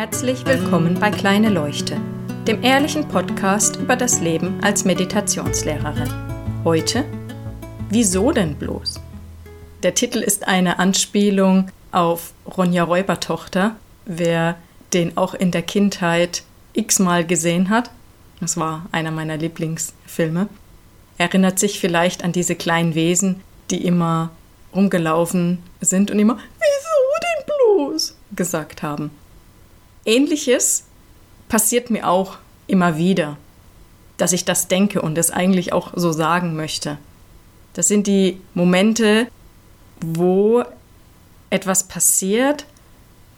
Herzlich willkommen bei Kleine Leuchte, dem ehrlichen Podcast über das Leben als Meditationslehrerin. Heute Wieso denn bloß? Der Titel ist eine Anspielung auf Ronja Räubertochter. Wer den auch in der Kindheit x-mal gesehen hat, das war einer meiner Lieblingsfilme, erinnert sich vielleicht an diese kleinen Wesen, die immer rumgelaufen sind und immer Wieso denn bloß gesagt haben. Ähnliches passiert mir auch immer wieder, dass ich das denke und es eigentlich auch so sagen möchte. Das sind die Momente, wo etwas passiert,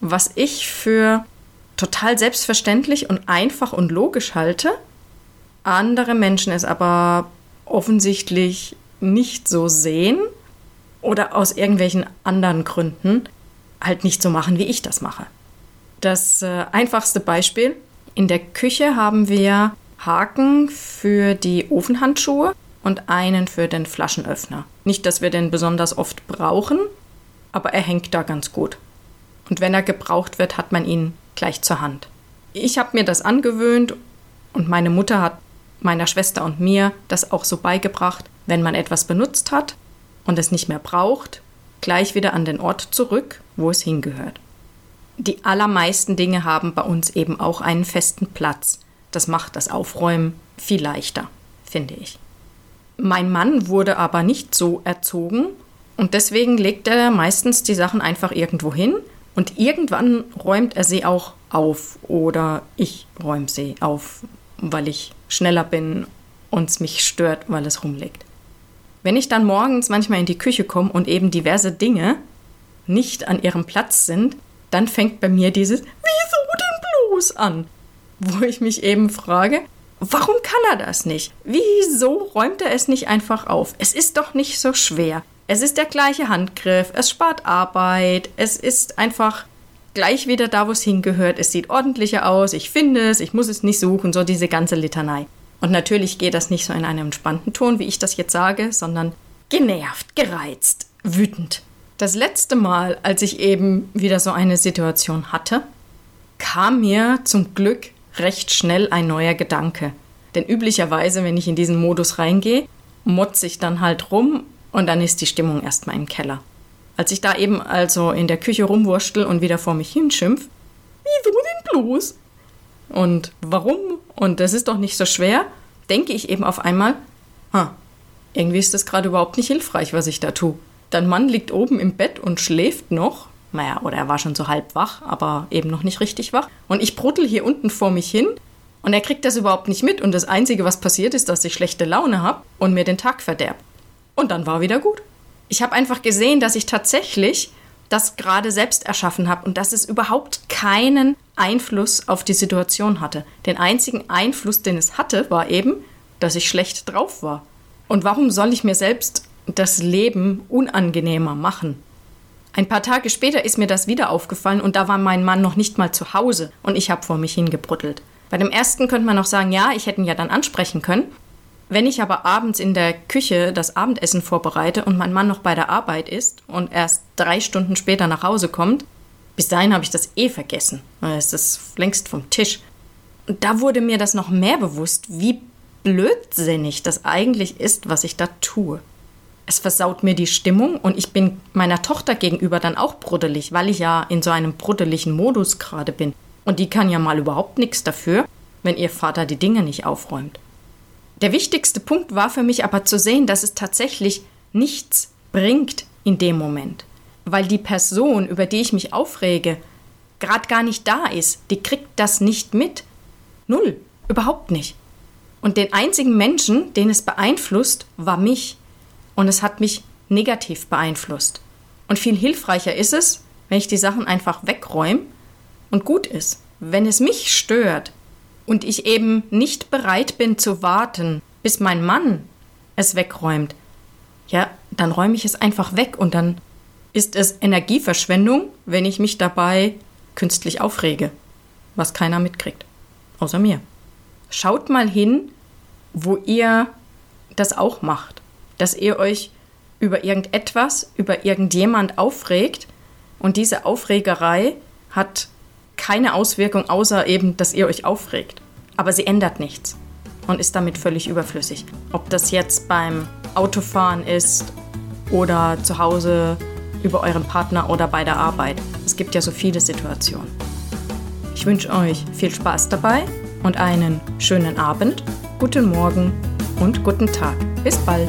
was ich für total selbstverständlich und einfach und logisch halte, andere Menschen es aber offensichtlich nicht so sehen oder aus irgendwelchen anderen Gründen halt nicht so machen, wie ich das mache. Das äh, einfachste Beispiel, in der Küche haben wir Haken für die Ofenhandschuhe und einen für den Flaschenöffner. Nicht, dass wir den besonders oft brauchen, aber er hängt da ganz gut. Und wenn er gebraucht wird, hat man ihn gleich zur Hand. Ich habe mir das angewöhnt und meine Mutter hat meiner Schwester und mir das auch so beigebracht, wenn man etwas benutzt hat und es nicht mehr braucht, gleich wieder an den Ort zurück, wo es hingehört. Die allermeisten Dinge haben bei uns eben auch einen festen Platz. Das macht das Aufräumen viel leichter, finde ich. Mein Mann wurde aber nicht so erzogen und deswegen legt er meistens die Sachen einfach irgendwo hin und irgendwann räumt er sie auch auf oder ich räume sie auf, weil ich schneller bin und es mich stört, weil es rumliegt. Wenn ich dann morgens manchmal in die Küche komme und eben diverse Dinge nicht an ihrem Platz sind, dann fängt bei mir dieses Wieso denn bloß an? Wo ich mich eben frage, warum kann er das nicht? Wieso räumt er es nicht einfach auf? Es ist doch nicht so schwer. Es ist der gleiche Handgriff, es spart Arbeit, es ist einfach gleich wieder da, wo es hingehört. Es sieht ordentlicher aus, ich finde es, ich muss es nicht suchen, so diese ganze Litanei. Und natürlich geht das nicht so in einem entspannten Ton, wie ich das jetzt sage, sondern genervt, gereizt, wütend. Das letzte Mal, als ich eben wieder so eine Situation hatte, kam mir zum Glück recht schnell ein neuer Gedanke. Denn üblicherweise, wenn ich in diesen Modus reingehe, motze ich dann halt rum und dann ist die Stimmung erstmal im Keller. Als ich da eben also in der Küche rumwurschtel und wieder vor mich hinschimpf, wieso denn bloß? Und warum? Und das ist doch nicht so schwer, denke ich eben auf einmal, ha, irgendwie ist das gerade überhaupt nicht hilfreich, was ich da tue. Dein Mann liegt oben im Bett und schläft noch. Naja, oder er war schon so halb wach, aber eben noch nicht richtig wach. Und ich bruttel hier unten vor mich hin und er kriegt das überhaupt nicht mit. Und das Einzige, was passiert ist, dass ich schlechte Laune habe und mir den Tag verderb. Und dann war wieder gut. Ich habe einfach gesehen, dass ich tatsächlich das gerade selbst erschaffen habe und dass es überhaupt keinen Einfluss auf die Situation hatte. Den einzigen Einfluss, den es hatte, war eben, dass ich schlecht drauf war. Und warum soll ich mir selbst das Leben unangenehmer machen. Ein paar Tage später ist mir das wieder aufgefallen und da war mein Mann noch nicht mal zu Hause und ich habe vor mich hingebruttelt. Bei dem ersten könnte man noch sagen, ja, ich hätte ihn ja dann ansprechen können. Wenn ich aber abends in der Küche das Abendessen vorbereite und mein Mann noch bei der Arbeit ist und erst drei Stunden später nach Hause kommt, bis dahin habe ich das eh vergessen. Es ist längst vom Tisch. Und da wurde mir das noch mehr bewusst, wie blödsinnig das eigentlich ist, was ich da tue es versaut mir die Stimmung und ich bin meiner Tochter gegenüber dann auch bruddelig, weil ich ja in so einem bruddeligen Modus gerade bin. Und die kann ja mal überhaupt nichts dafür, wenn ihr Vater die Dinge nicht aufräumt. Der wichtigste Punkt war für mich aber zu sehen, dass es tatsächlich nichts bringt in dem Moment, weil die Person, über die ich mich aufrege, gerade gar nicht da ist, die kriegt das nicht mit. Null, überhaupt nicht. Und den einzigen Menschen, den es beeinflusst, war mich und es hat mich negativ beeinflusst. Und viel hilfreicher ist es, wenn ich die Sachen einfach wegräume und gut ist. Wenn es mich stört und ich eben nicht bereit bin zu warten, bis mein Mann es wegräumt, ja, dann räume ich es einfach weg und dann ist es Energieverschwendung, wenn ich mich dabei künstlich aufrege, was keiner mitkriegt, außer mir. Schaut mal hin, wo ihr das auch macht dass ihr euch über irgendetwas, über irgendjemand aufregt und diese Aufregerei hat keine Auswirkung, außer eben, dass ihr euch aufregt. Aber sie ändert nichts und ist damit völlig überflüssig. Ob das jetzt beim Autofahren ist oder zu Hause über euren Partner oder bei der Arbeit. Es gibt ja so viele Situationen. Ich wünsche euch viel Spaß dabei und einen schönen Abend, guten Morgen und guten Tag. Bis bald.